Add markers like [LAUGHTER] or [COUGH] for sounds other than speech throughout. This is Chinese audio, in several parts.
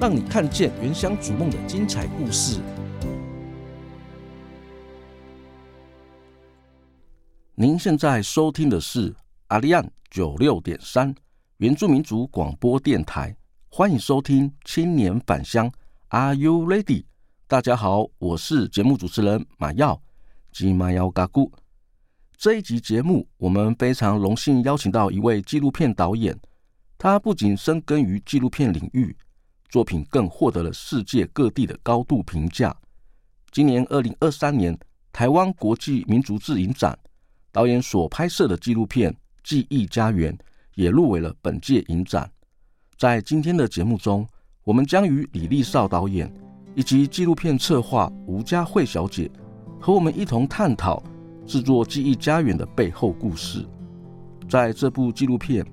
让你看见原乡逐梦的精彩故事。您现在收听的是阿利安九六点三原住民族广播电台，欢迎收听青年返乡。Are you ready？大家好，我是节目主持人马耀吉马耀嘎咕。这一集节目，我们非常荣幸邀请到一位纪录片导演，他不仅深耕于纪录片领域。作品更获得了世界各地的高度评价。今年二零二三年台湾国际民族志影展，导演所拍摄的纪录片《记忆家园》也入围了本届影展。在今天的节目中，我们将与李立少导演以及纪录片策划吴佳慧小姐和我们一同探讨制作《记忆家园》的背后故事。在这部纪录片，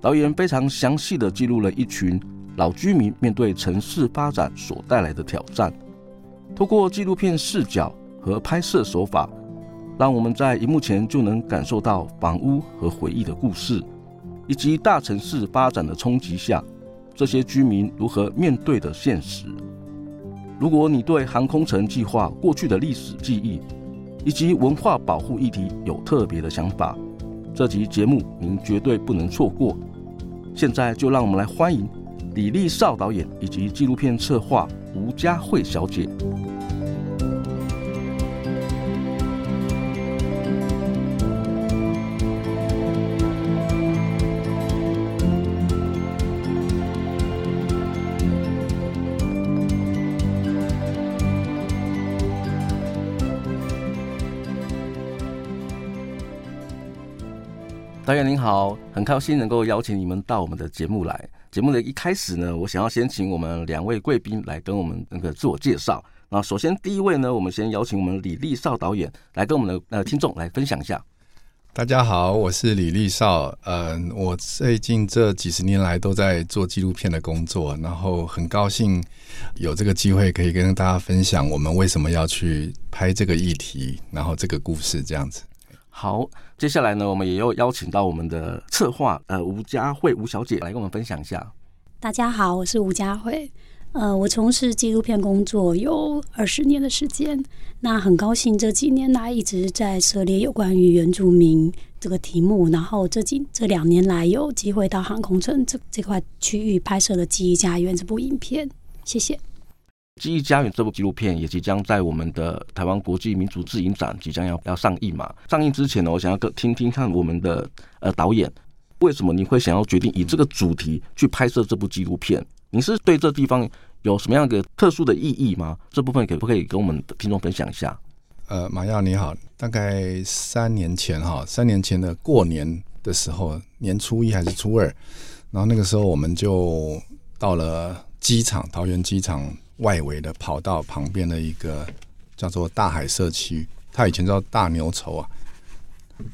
导演非常详细地记录了一群。老居民面对城市发展所带来的挑战，透过纪录片视角和拍摄手法，让我们在荧幕前就能感受到房屋和回忆的故事，以及大城市发展的冲击下，这些居民如何面对的现实。如果你对航空城计划过去的历史记忆，以及文化保护议题有特别的想法，这集节目您绝对不能错过。现在就让我们来欢迎。李立少导演以及纪录片策划吴佳慧小姐。导演您好，很高兴能够邀请你们到我们的节目来。节目的一开始呢，我想要先请我们两位贵宾来跟我们那个自我介绍。那首先第一位呢，我们先邀请我们李立少导演来跟我们的呃听众来分享一下。大家好，我是李立少。嗯、我最近这几十年来都在做纪录片的工作，然后很高兴有这个机会可以跟大家分享我们为什么要去拍这个议题，然后这个故事这样子。好，接下来呢，我们也要邀请到我们的策划呃吴佳慧吴小姐来跟我们分享一下。大家好，我是吴佳慧，呃，我从事纪录片工作有二十年的时间，那很高兴这几年来一直在涉猎有关于原住民这个题目，然后这几这两年来有机会到航空城这这块区域拍摄了《记忆家园》这部影片，谢谢。《记忆家园》这部纪录片也即将在我们的台湾国际民族自影展即将要要上映嘛？上映之前呢，我想要听听看我们的呃导演，为什么你会想要决定以这个主题去拍摄这部纪录片？你是对这地方有什么样的特殊的意义吗？这部分可不可以跟我们的听众分享一下？呃，马耀你好，大概三年前哈，三年前的过年的时候，年初一还是初二，然后那个时候我们就到了机场，桃园机场。外围的跑道旁边的一个叫做大海社区，它以前叫大牛稠啊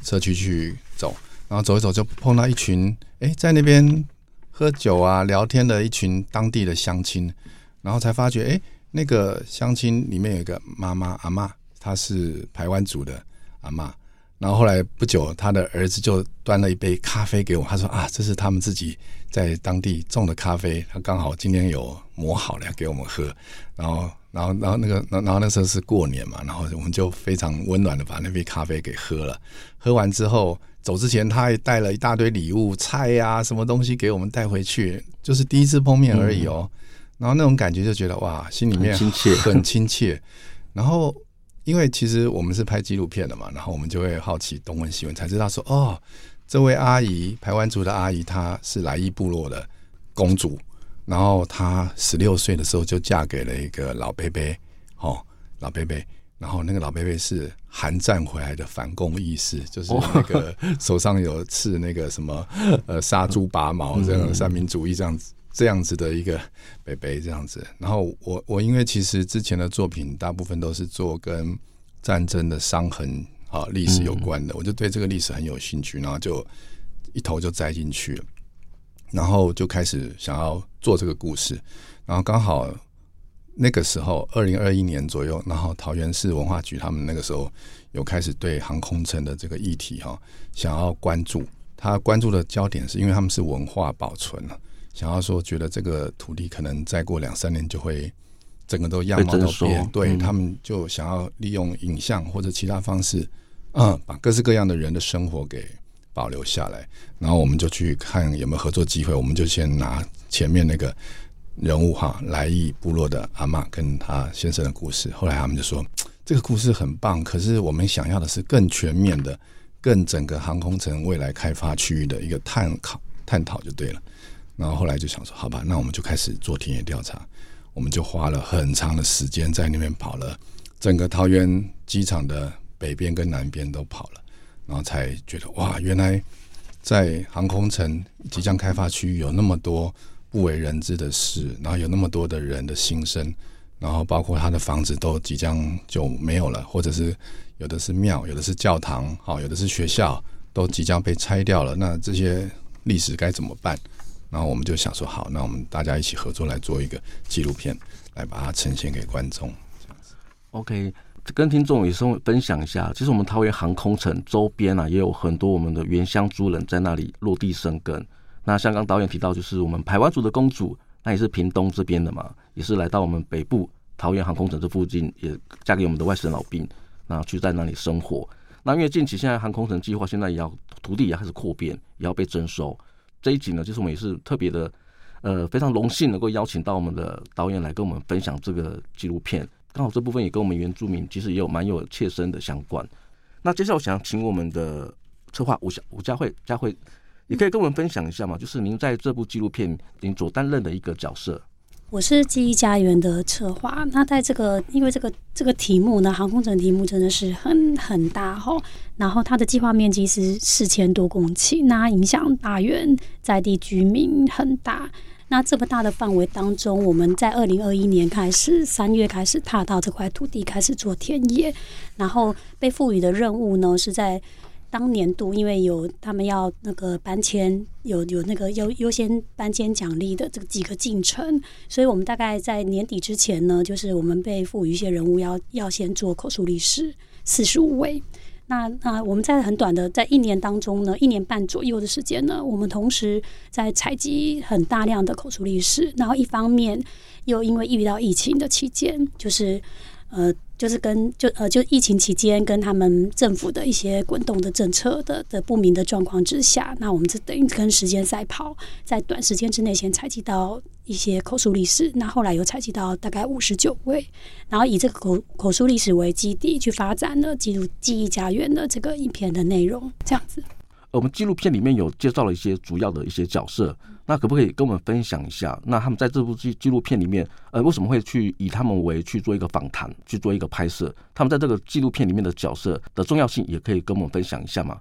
社区去走，然后走一走就碰到一群哎、在那边喝酒啊聊天的一群当地的乡亲，然后才发觉哎、那个乡亲里面有一个妈妈阿嬷，她是排湾族的阿嬷，然后后来不久，他的儿子就端了一杯咖啡给我，他说啊，这是他们自己在当地种的咖啡，他刚好今天有磨好了给我们喝。然后，然后，然后那个，然后那时候是过年嘛，然后我们就非常温暖的把那杯咖啡给喝了。喝完之后走之前，他还带了一大堆礼物，菜呀、啊，什么东西给我们带回去，就是第一次碰面而已哦。嗯、然后那种感觉就觉得哇，心里面很亲切，很亲切。然后。因为其实我们是拍纪录片的嘛，然后我们就会好奇东问西问，才知道说哦，这位阿姨排湾族的阿姨，她是来伊部落的公主，然后她十六岁的时候就嫁给了一个老伯伯，哦，老伯伯，然后那个老伯伯是韩战回来的反共义士，就是那个 [LAUGHS] 手上有刺那个什么呃杀猪拔毛这样三民主义这样子。这样子的一个北北这样子，然后我我因为其实之前的作品大部分都是做跟战争的伤痕啊历史有关的，我就对这个历史很有兴趣，然后就一头就栽进去了，然后就开始想要做这个故事，然后刚好那个时候二零二一年左右，然后桃园市文化局他们那个时候有开始对航空城的这个议题哈想要关注，他关注的焦点是因为他们是文化保存了。想要说，觉得这个土地可能再过两三年就会整个都样貌都变，对，他们就想要利用影像或者其他方式，嗯，把各式各样的人的生活给保留下来。然后我们就去看有没有合作机会。我们就先拿前面那个人物哈，来意部落的阿嬷跟他先生的故事。后来他们就说这个故事很棒，可是我们想要的是更全面的、更整个航空城未来开发区域的一个探讨、探讨就对了。然后后来就想说，好吧，那我们就开始做田野调查。我们就花了很长的时间在那边跑了，整个桃园机场的北边跟南边都跑了，然后才觉得哇，原来在航空城即将开发区域有那么多不为人知的事，然后有那么多的人的心声，然后包括他的房子都即将就没有了，或者是有的是庙，有的是教堂，好，有的是学校，都即将被拆掉了。那这些历史该怎么办？然后我们就想说，好，那我们大家一起合作来做一个纪录片，来把它呈现给观众。这样子，OK，跟听众也是分享一下，其实我们桃园航空城周边啊，也有很多我们的原乡族人在那里落地生根。那像刚导演提到，就是我们排湾族的公主，那也是屏东这边的嘛，也是来到我们北部桃园航空城这附近，也嫁给我们的外省老兵，然后去在那里生活。那因为近期现在航空城计划现在也要土地也开始扩编，也要被征收。这一集呢，就是我们也是特别的，呃，非常荣幸能够邀请到我们的导演来跟我们分享这个纪录片。刚好这部分也跟我们原住民其实也有蛮有切身的相关。那接下来我想请我们的策划吴小吴佳慧佳慧，也可以跟我们分享一下嘛，就是您在这部纪录片您所担任的一个角色。我是记忆家园的策划。那在这个，因为这个这个题目呢，航空城题目真的是很很大哈。然后它的计划面积是四千多公顷，那影响大园在地居民很大。那这么大的范围当中，我们在二零二一年开始三月开始踏到这块土地，开始做田野，然后被赋予的任务呢是在。当年度因为有他们要那个搬迁，有有那个优优先搬迁奖励的这个几个进程，所以我们大概在年底之前呢，就是我们被赋予一些人物要要先做口述历史四十五位。那那我们在很短的在一年当中呢，一年半左右的时间呢，我们同时在采集很大量的口述历史，然后一方面又因为遇到疫情的期间，就是呃。就是跟就呃就疫情期间跟他们政府的一些滚动的政策的的不明的状况之下，那我们就等于跟时间赛跑，在短时间之内先采集到一些口述历史，那后来有采集到大概五十九位，然后以这个口口述历史为基地去发展了记录记忆家园的这个影片的内容，这样子。我们纪录片里面有介绍了一些主要的一些角色，那可不可以跟我们分享一下？那他们在这部纪纪录片里面，呃，为什么会去以他们为去做一个访谈，去做一个拍摄？他们在这个纪录片里面的角色的重要性，也可以跟我们分享一下吗？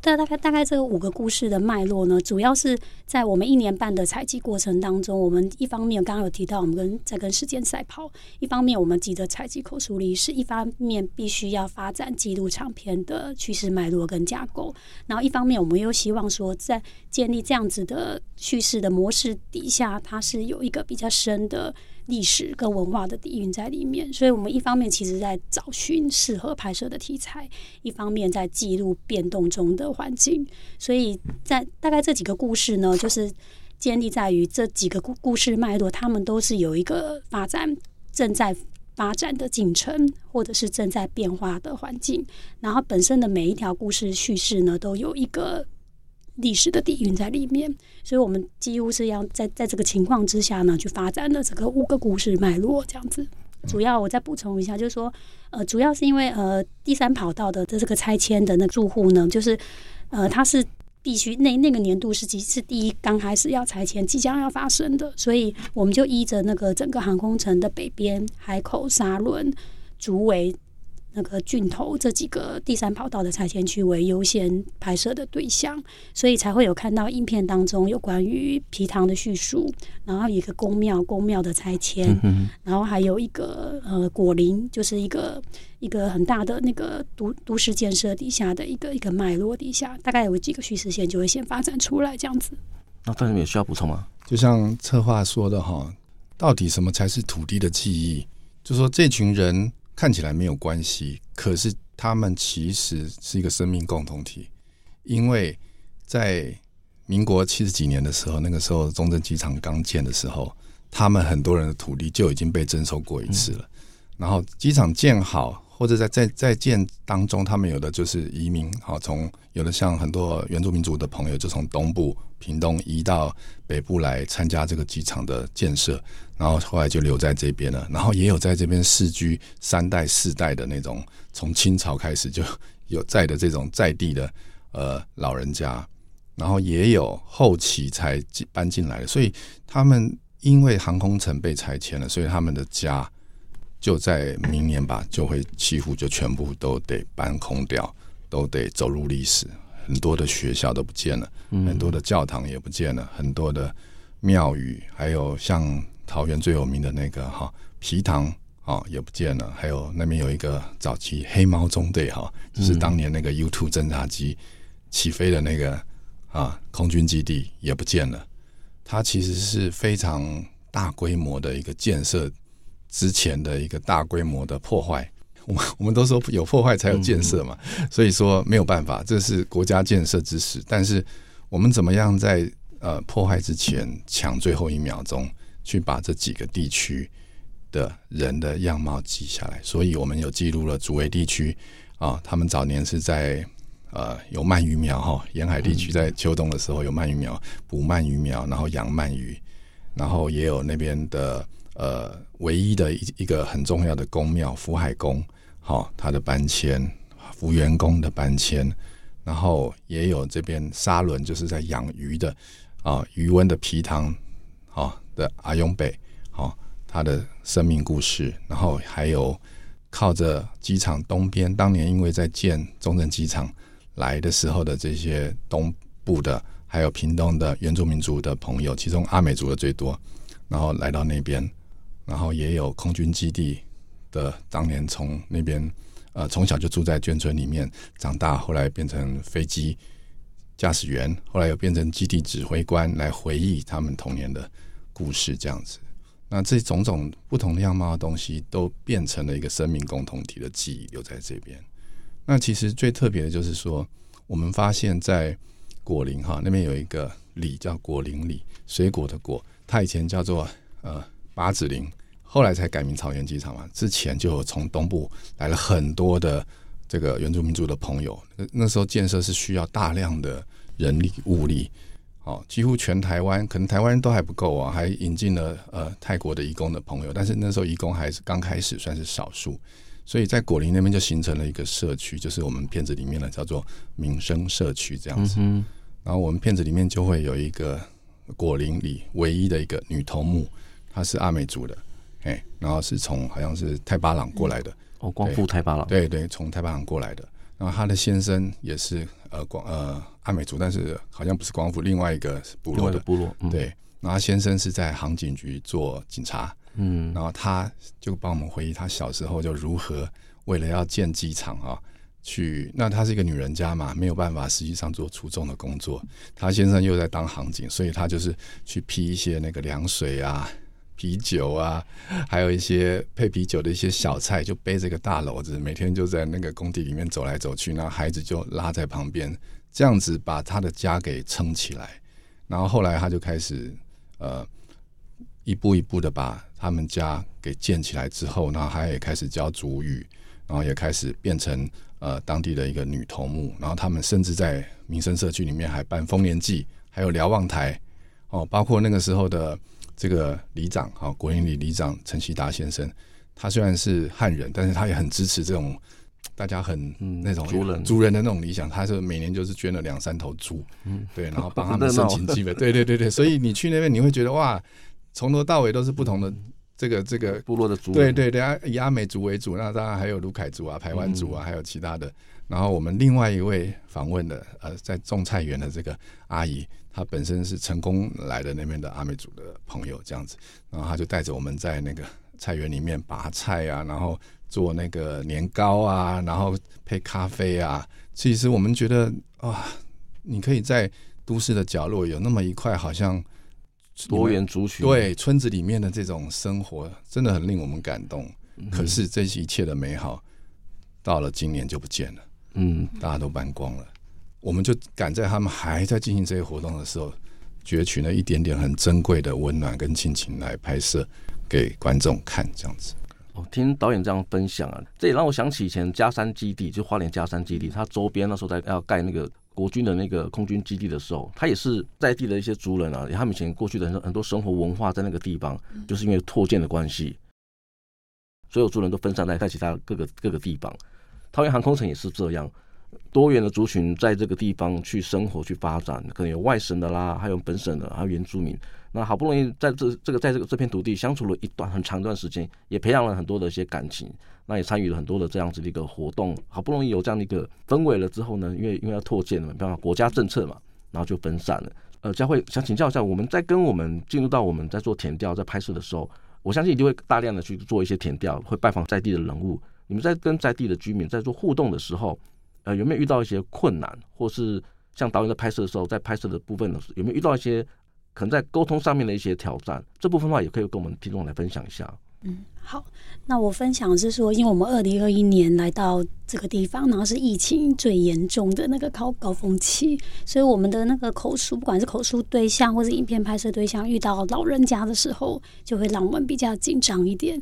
大大概大概这五个故事的脉络呢，主要是在我们一年半的采集过程当中，我们一方面刚刚有提到，我们跟在跟时间赛跑，一方面我们急着采集口述历史，一方面必须要发展记录长篇的叙事脉络跟架构，然后一方面我们又希望说，在建立这样子的叙事的模式底下，它是有一个比较深的。历史跟文化的底蕴在里面，所以我们一方面其实在找寻适合拍摄的题材，一方面在记录变动中的环境。所以在大概这几个故事呢，就是建立在于这几个故故事脉络，他们都是有一个发展正在发展的进程，或者是正在变化的环境。然后本身的每一条故事叙事呢，都有一个。历史的底蕴在里面，所以我们几乎是要在在这个情况之下呢，去发展的这个五个故事脉络这样子。主要我再补充一下，就是说，呃，主要是因为呃，第三跑道的这这个拆迁的那住户呢，就是呃，他是必须那那个年度是其是第一刚开始要拆迁，即将要发生的，所以我们就依着那个整个航空城的北边海口、沙轮、竹围。那个郡头这几个第三跑道的拆迁区为优先拍摄的对象，所以才会有看到影片当中有关于皮塘的叙述，然后一个宫庙宫庙的拆迁，嗯、然后还有一个呃果林，就是一个一个很大的那个都都市建设底下的一个一个脉络底下，大概有几个叙事线就会先发展出来这样子。那范总也需要补充吗？就像策划说的哈，到底什么才是土地的记忆？就说这群人。看起来没有关系，可是他们其实是一个生命共同体，因为在民国七十几年的时候，那个时候中正机场刚建的时候，他们很多人的土地就已经被征收过一次了。然后机场建好，或者在在在建当中，他们有的就是移民，好从有的像很多原住民族的朋友就从东部屏东移到北部来参加这个机场的建设。然后后来就留在这边了，然后也有在这边世居三代四代的那种，从清朝开始就有在的这种在地的呃老人家，然后也有后期才搬进来的，所以他们因为航空城被拆迁了，所以他们的家就在明年吧，就会几乎就全部都得搬空掉，都得走入历史，很多的学校都不见了，很多的教堂也不见了，很多的庙宇，还有像。桃园最有名的那个哈皮塘啊也不见了，还有那边有一个早期黑猫中队哈，就是当年那个 U2 侦察机起飞的那个啊空军基地也不见了。它其实是非常大规模的一个建设之前的一个大规模的破坏。我们我们都说有破坏才有建设嘛，所以说没有办法，这是国家建设之始。但是我们怎么样在呃破坏之前抢最后一秒钟？去把这几个地区的人的样貌记下来，所以我们有记录了竹围地区啊，他们早年是在呃有鳗鱼苗哈，沿海地区在秋冬的时候有鳗鱼苗，捕鳗鱼苗，然后养鳗鱼，然后也有那边的呃唯一的一一个很重要的宫庙福海宫，好，他的搬迁，福员工的搬迁，然后也有这边沙仑就是在养鱼的啊，鱼温的皮塘，好。的阿勇北，好，他的生命故事，然后还有靠着机场东边，当年因为在建中正机场来的时候的这些东部的，还有屏东的原住民族的朋友，其中阿美族的最多，然后来到那边，然后也有空军基地的，当年从那边呃从小就住在眷村里面长大，后来变成飞机驾驶员，后来又变成基地指挥官，来回忆他们童年的。故事这样子，那这种种不同的样貌的东西，都变成了一个生命共同体的记忆，留在这边。那其实最特别的就是说，我们发现，在果林哈那边有一个里叫果林里，水果的果，它以前叫做呃八子林，后来才改名草原机场嘛。之前就有从东部来了很多的这个原住民族的朋友，那那时候建设是需要大量的人力物力。哦，几乎全台湾可能台湾人都还不够啊，还引进了呃泰国的义工的朋友，但是那时候义工还是刚开始，算是少数，所以在果林那边就形成了一个社区，就是我们片子里面的叫做民生社区这样子。嗯、然后我们片子里面就会有一个果林里唯一的一个女头目，她是阿美族的，哎、欸，然后是从好像是泰巴朗过来的，哦，光复泰巴朗，对对，从泰巴朗过来的。然后他的先生也是呃光呃阿美族，但是好像不是光复，另外一个部落的部落，嗯、对。然后他先生是在航警局做警察，嗯，然后他就帮我们回忆他小时候就如何为了要建机场啊，去那她是一个女人家嘛，没有办法实际上做出众的工作。他先生又在当航警，所以他就是去批一些那个凉水啊。啤酒啊，还有一些配啤酒的一些小菜，就背着个大篓子，每天就在那个工地里面走来走去，那孩子就拉在旁边，这样子把他的家给撑起来。然后后来他就开始呃一步一步的把他们家给建起来之后，然后他也开始教族语，然后也开始变成呃当地的一个女头目。然后他们甚至在民生社区里面还办丰年祭，还有瞭望台哦，包括那个时候的。这个里长啊，国营里里长陈其达先生，他虽然是汉人，但是他也很支持这种大家很那种族人族人的那种理想。他是每年就是捐了两三头猪，嗯，对，然后帮他 [LAUGHS] 们申请基本，对对对对。所以你去那边，你会觉得哇，从头到尾都是不同的这个这个部落的族，对对对，以阿美族为主，那当然还有卢凯族啊、排湾族啊，还有其他的。然后我们另外一位访问的呃，在种菜园的这个阿姨。她本身是成功来的那边的阿美族的朋友，这样子，然后她就带着我们在那个菜园里面拔菜啊，然后做那个年糕啊，然后配咖啡啊。其实我们觉得啊，你可以在都市的角落有那么一块，好像多元族群，对村子里面的这种生活，真的很令我们感动。嗯、可是这一切的美好，到了今年就不见了，嗯，大家都搬光了。我们就赶在他们还在进行这些活动的时候，攫取了一点点很珍贵的温暖跟亲情来拍摄给观众看，这样子。哦，听导演这样分享啊，这也让我想起以前佳山基地，就花莲佳山基地，它周边那时候在要盖那个国军的那个空军基地的时候，它也是在地的一些族人啊，他们以前过去的很多很多生活文化在那个地方，就是因为拓建的关系，所有族人都分散在在其他各个各个地方。桃园航空城也是这样。多元的族群在这个地方去生活、去发展，可能有外省的啦，还有本省的，还有原住民。那好不容易在这这个在这个这片土地相处了一段很长一段时间，也培养了很多的一些感情。那也参与了很多的这样子的一个活动。好不容易有这样的一个氛围了之后呢，因为因为要拓建了嘛，没办法，国家政策嘛，然后就分散了。呃，佳慧想请教一下，我们在跟我们进入到我们在做填调、在拍摄的时候，我相信一定会大量的去做一些填调，会拜访在地的人物。你们在跟在地的居民在做互动的时候，呃，有没有遇到一些困难，或是像导演在拍摄的时候，在拍摄的部分的时候，有没有遇到一些可能在沟通上面的一些挑战？这部分的话，也可以跟我们听众来分享一下。嗯，好，那我分享是说，因为我们二零二一年来到这个地方，然后是疫情最严重的那个高高峰期，所以我们的那个口述，不管是口述对象或是影片拍摄对象，遇到老人家的时候，就会让我们比较紧张一点。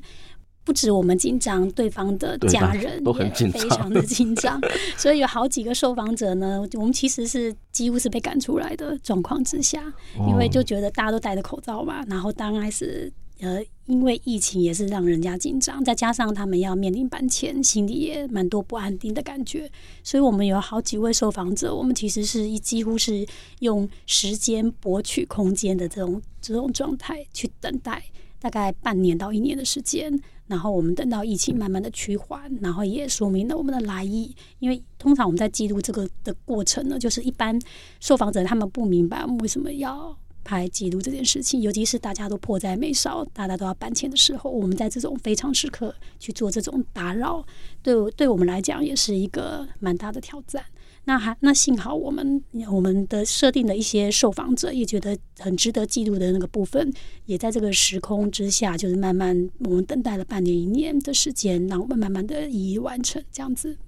不止我们紧张，对方的家人都很紧张。非常的 [LAUGHS] 紧张，所以有好几个受访者呢，我们其实是几乎是被赶出来的状况之下，因为就觉得大家都戴着口罩嘛，然后当然是呃，因为疫情也是让人家紧张，再加上他们要面临搬迁，心里也蛮多不安定的感觉，所以我们有好几位受访者，我们其实是一几乎是用时间博取空间的这种这种状态去等待，大概半年到一年的时间。然后我们等到疫情慢慢的趋缓，然后也说明了我们的来意。因为通常我们在记录这个的过程呢，就是一般受访者他们不明白我们为什么要拍记录这件事情，尤其是大家都迫在眉梢，大家都要搬迁的时候，我们在这种非常时刻去做这种打扰，对对我们来讲也是一个蛮大的挑战。那还那幸好我们我们的设定的一些受访者也觉得很值得记录的那个部分，也在这个时空之下，就是慢慢我们等待了半年一年的时间，让我们慢慢的一一完成这样子。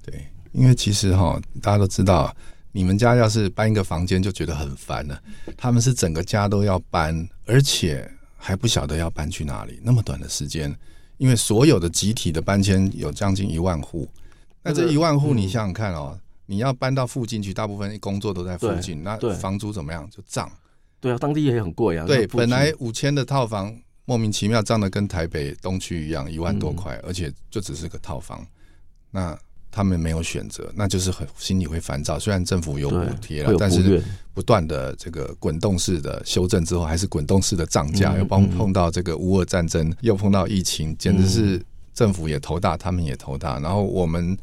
对，因为其实哈，大家都知道，你们家要是搬一个房间就觉得很烦了，他们是整个家都要搬，而且还不晓得要搬去哪里，那么短的时间，因为所有的集体的搬迁有将近一万户，那这一万户你想想看哦。你要搬到附近去，大部分工作都在附近，那房租怎么样？就涨。对啊，当地也很贵啊。对，本来五千的套房，莫名其妙涨得跟台北东区一样，一万多块，嗯，而且就只是个套房。那他们没有选择，那就是很心里会烦躁。虽然政府有补贴了，但是不断的这个滚动式的修正之后，还是滚动式的涨价，嗯，又碰碰到这个乌俄战争，又碰到疫情，简直是政府也头大，他们也头大。然后我们。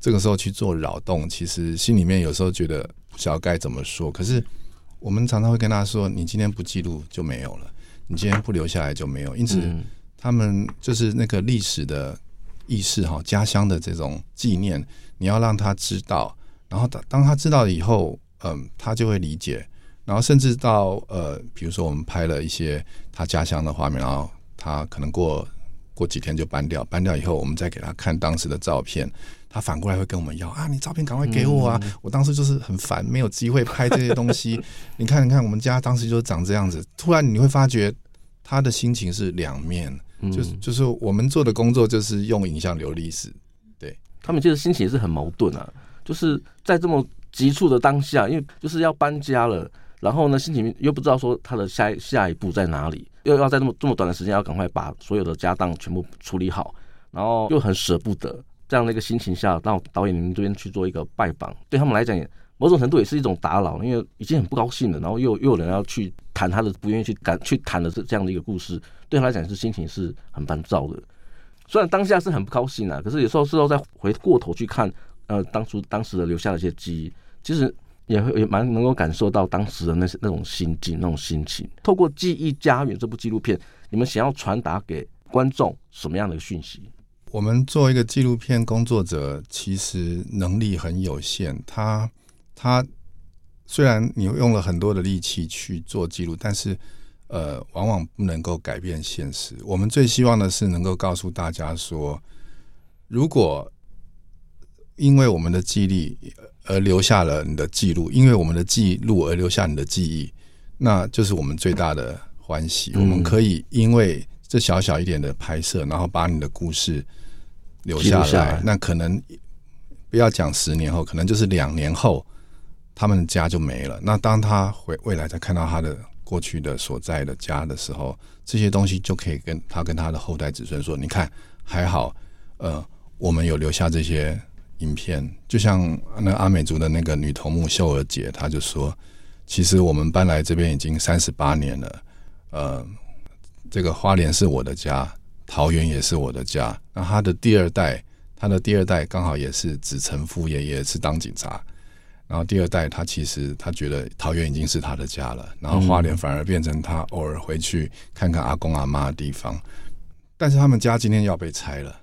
这个时候去做扰动，其实心里面有时候觉得不晓得该怎么说。可是我们常常会跟他说：“你今天不记录就没有了，你今天不留下来就没有。”因此，他们就是那个历史的意识哈，家乡的这种纪念，你要让他知道。然后当当他知道以后，嗯，他就会理解。然后甚至到呃，比如说我们拍了一些他家乡的画面，然后他可能过过几天就搬掉，搬掉以后，我们再给他看当时的照片，他反过来会跟我们要啊，你照片赶快给我啊！我当时就是很烦，没有机会拍这些东西。[LAUGHS] 你看，你看，我们家当时就长这样子。突然你会发觉他的心情是两面，就是就是我们做的工作就是用影像留历史，对，他们其实心情也是很矛盾啊。就是在这么急促的当下，因为就是要搬家了，然后呢，心情又不知道说他的下下一步在哪里，又要在这么这么短的时间要赶快把所有的家当全部处理好，然后又很舍不得这样的一个心情下，到导演你们这边去做一个拜访，对他们来讲也某种程度也是一种打扰，因为已经很不高兴了，然后又又有人要去谈他的不愿意去感去谈的这这样的一个故事，对他来讲是心情是很烦躁的。虽然当下是很不高兴啊，可是有时候事后再回过头去看。呃，当初当时的留下的一些记忆，其实也会也蛮能够感受到当时的那些那种心境、那种心情。透过《记忆家园》这部纪录片，你们想要传达给观众什么样的讯息？我们作为一个纪录片工作者，其实能力很有限。他他虽然你用了很多的力气去做记录，但是呃，往往不能够改变现实。我们最希望的是能够告诉大家说，如果因为我们的记忆而留下了你的记录，因为我们的记录而留下你的记忆，那就是我们最大的欢喜。我们可以因为这小小一点的拍摄，然后把你的故事留下来。那可能不要讲十年后，可能就是两年后，他们的家就没了。那当他回未来再看到他的过去的所在的家的时候，这些东西就可以跟他跟他的后代子孙说：“你看，还好，呃，我们有留下这些。”影片就像那阿美族的那个女头目秀儿姐，她就说：“其实我们搬来这边已经三十八年了，呃，这个花莲是我的家，桃园也是我的家。那他的第二代，他的第二代刚好也是子承父业，也是当警察。然后第二代，他其实他觉得桃园已经是他的家了，然后花莲反而变成他偶尔回去看看阿公阿妈的地方。但是他们家今天要被拆了。”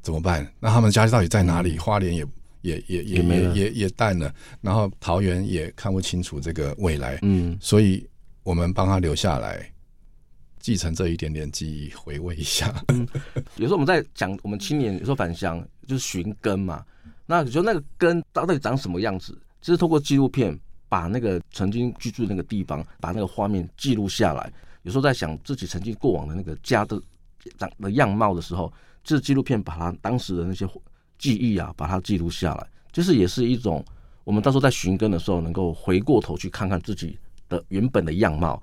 怎么办？那他们家到底在哪里？花莲也也也也也也也淡了，然后桃园也看不清楚这个未来。嗯，所以我们帮他留下来，继承这一点点记忆，回味一下。[LAUGHS] 有时候我们在讲我们青年有时候返乡就是寻根嘛，那你说那个根到底长什么样子？就是透过纪录片把那个曾经居住的那个地方，把那个画面记录下来。有时候在想自己曾经过往的那个家的长的样貌的时候。这纪录片把它当时的那些记忆啊，把它记录下来，就是也是一种我们到时候在寻根的时候，能够回过头去看看自己的原本的样貌。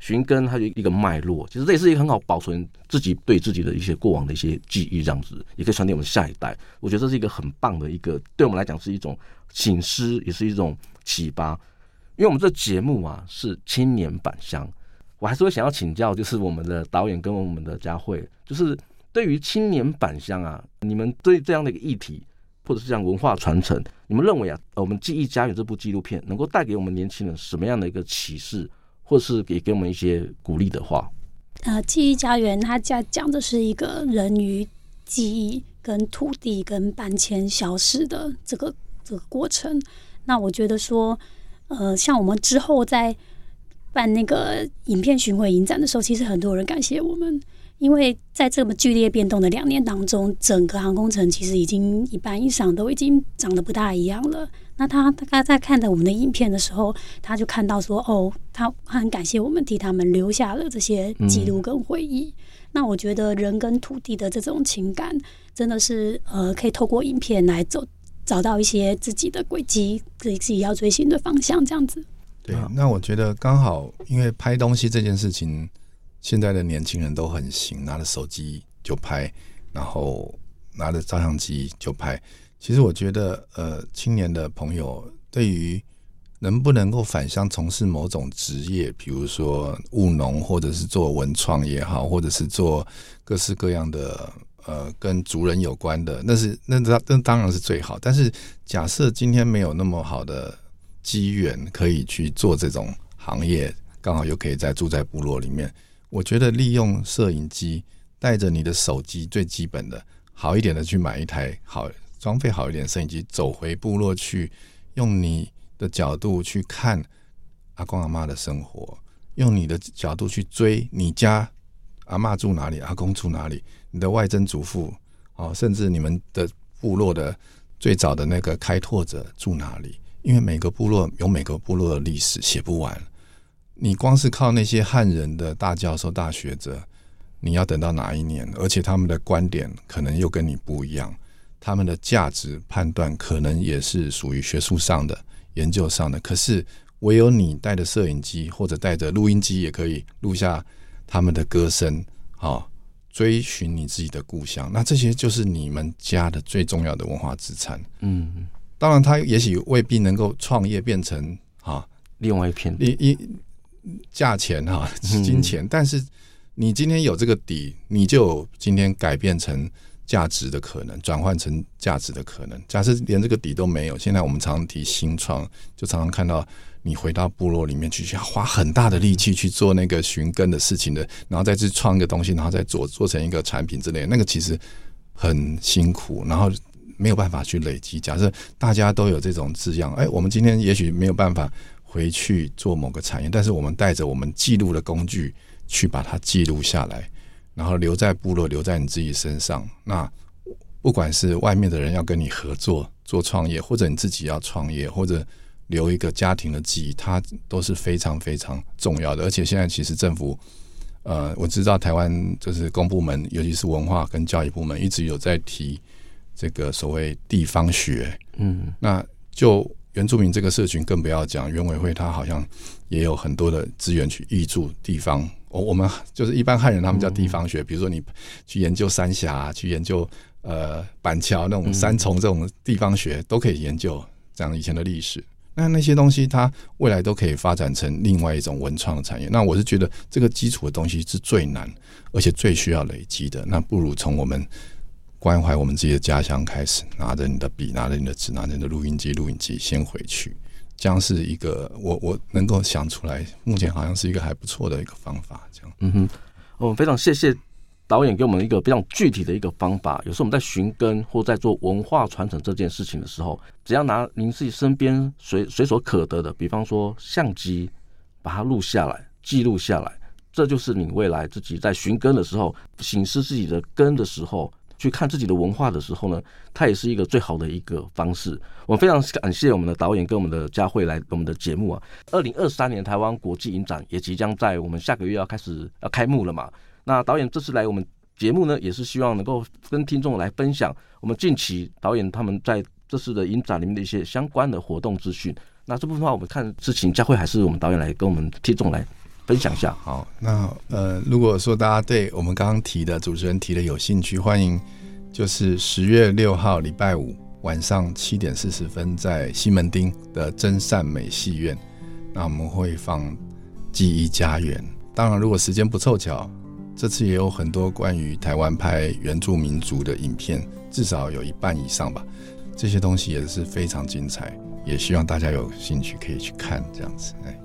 寻根它就一个脉络，其实这也是一个很好保存自己对自己的一些过往的一些记忆，这样子也可以传递我们下一代。我觉得这是一个很棒的一个，对我们来讲是一种醒思，也是一种启发。因为我们这节目啊是青年返乡，我还是会想要请教，就是我们的导演跟我们的佳慧，就是。对于青年返乡啊，你们对这样的一个议题，或者是这样文化传承，你们认为啊，我们《记忆家园》这部纪录片能够带给我们年轻人什么样的一个启示，或是给给我们一些鼓励的话？呃，《记忆家园》它讲讲的是一个人与记忆、跟土地、跟搬迁消失的这个这个过程。那我觉得说，呃，像我们之后在办那个影片巡回影展的时候，其实很多人感谢我们。因为在这么剧烈变动的两年当中，整个航空城其实已经一半以上都已经长得不大一样了。那他他在看着我们的影片的时候，他就看到说：“哦，他很感谢我们替他们留下了这些记录跟回忆。”那我觉得人跟土地的这种情感，真的是呃，可以透过影片来走找到一些自己的轨迹，自己自己要追寻的方向，这样子。对，那我觉得刚好，因为拍东西这件事情。现在的年轻人都很行，拿着手机就拍，然后拿着照相机就拍。其实我觉得，呃，青年的朋友对于能不能够返乡从事某种职业，比如说务农，或者是做文创也好，或者是做各式各样的呃跟族人有关的，那是那那那当然是最好。但是假设今天没有那么好的机缘可以去做这种行业，刚好又可以在住在部落里面，我觉得利用摄影机，带着你的手机，最基本的好一点的去买一台好装备好一点摄影机，走回部落去，用你的角度去看阿公阿妈的生活，用你的角度去追你家阿妈住哪里，阿公住哪里，你的外曾祖父哦，甚至你们的部落的最早的那个开拓者住哪里？因为每个部落有每个部落的历史，写不完。你光是靠那些汉人的大教授、大学者。你要等到哪一年？而且他们的观点可能又跟你不一样，他们的价值判断可能也是属于学术上的、研究上的。可是唯有你带着摄影机或者带着录音机，也可以录下他们的歌声，啊，追寻你自己的故乡。那这些就是你们家的最重要的文化资产。嗯，当然，他也许未必能够创业变成啊，另外一片一一价钱哈，金钱，但是。你今天有这个底，你就有今天改变成价值的可能，转换成价值的可能。假设连这个底都没有，现在我们常常提新创，就常常看到你回到部落里面去，需要花很大的力气去做那个寻根的事情的，然后再去创一个东西，然后再做做成一个产品之类的，那个其实很辛苦，然后没有办法去累积。假设大家都有这种字样，哎，我们今天也许没有办法回去做某个产业，但是我们带着我们记录的工具。去把它记录下来，然后留在部落，留在你自己身上。那不管是外面的人要跟你合作做创业，或者你自己要创业，或者留一个家庭的记忆，它都是非常非常重要的。而且现在其实政府，呃，我知道台湾就是公部门，尤其是文化跟教育部门，一直有在提这个所谓地方学。嗯，那就。原住民这个社群更不要讲，原委会他好像也有很多的资源去挹注地方。我我们就是一般汉人，他们叫地方学。比如说你去研究三峡，去研究呃板桥那种三重这种地方学，都可以研究这样以前的历史。那那些东西，它未来都可以发展成另外一种文创的产业。那我是觉得这个基础的东西是最难，而且最需要累积的。那不如从我们。关怀我们自己的家乡，开始拿着你的笔，拿着你的纸，拿着你的录音机、录音机，先回去，这样是一个我我能够想出来，目前好像是一个还不错的一个方法。这样，嗯哼，我们非常谢谢导演给我们一个非常具体的一个方法。有时候我们在寻根或在做文化传承这件事情的时候，只要拿您自己身边随随手可得的，比方说相机，把它录下来、记录下来，这就是你未来自己在寻根的时候、省思自己的根的时候。去看自己的文化的时候呢，它也是一个最好的一个方式。我非常感谢我们的导演跟我们的佳慧来我们的节目啊。二零二三年台湾国际影展也即将在我们下个月要开始要开幕了嘛。那导演这次来我们节目呢，也是希望能够跟听众来分享我们近期导演他们在这次的影展里面的一些相关的活动资讯。那这部分的话，我们看是请佳慧还是我们导演来跟我们听众来分享一下。好，那呃，如果说大家对我们刚刚提的主持人提的有兴趣，欢迎就是十月六号礼拜五晚上七点四十分在西门町的真善美戏院，那我们会放《记忆家园》。当然，如果时间不凑巧，这次也有很多关于台湾拍原住民族的影片，至少有一半以上吧。这些东西也是非常精彩，也希望大家有兴趣可以去看这样子。哎。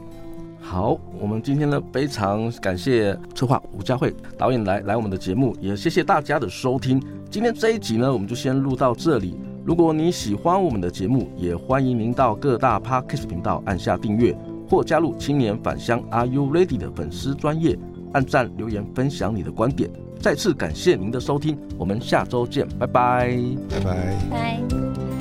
好，我们今天呢非常感谢策划吴佳慧导演来来我们的节目，也谢谢大家的收听。今天这一集呢，我们就先录到这里。如果你喜欢我们的节目，也欢迎您到各大 Podcast 频道按下订阅，或加入青年返乡 Are You Ready 的粉丝专业，按赞留言分享你的观点。再次感谢您的收听，我们下周见，拜拜，拜拜，拜。